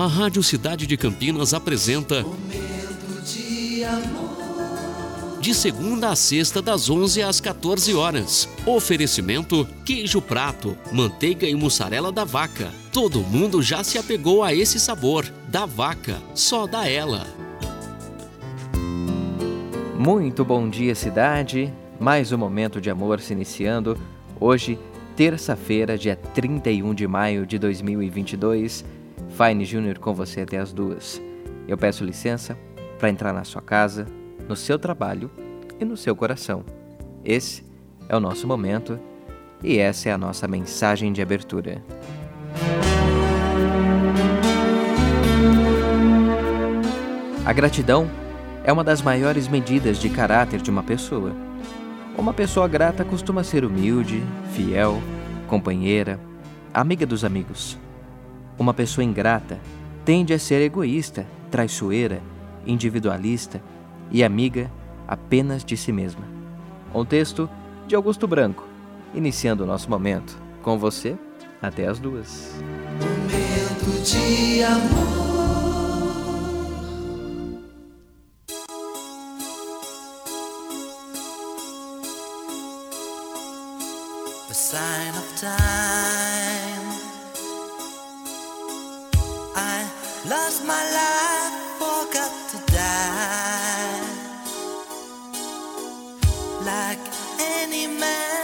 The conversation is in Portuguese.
A Rádio Cidade de Campinas apresenta Momento de amor. de segunda a sexta das 11 às 14 horas. Oferecimento: queijo prato, manteiga e mussarela da vaca. Todo mundo já se apegou a esse sabor. Da vaca, só da ela. Muito bom dia, cidade. Mais um momento de amor se iniciando. Hoje, terça-feira, dia 31 de maio de 2022. Fine Júnior com você até as duas. Eu peço licença para entrar na sua casa, no seu trabalho e no seu coração. Esse é o nosso momento e essa é a nossa mensagem de abertura. A gratidão é uma das maiores medidas de caráter de uma pessoa. Uma pessoa grata costuma ser humilde, fiel, companheira, amiga dos amigos. Uma pessoa ingrata tende a ser egoísta, traiçoeira, individualista e amiga apenas de si mesma. Um texto de Augusto Branco, iniciando o nosso momento. Com você, até as duas. Momento de amor. Sign of time. Lost my life, forgot to die. Like any man,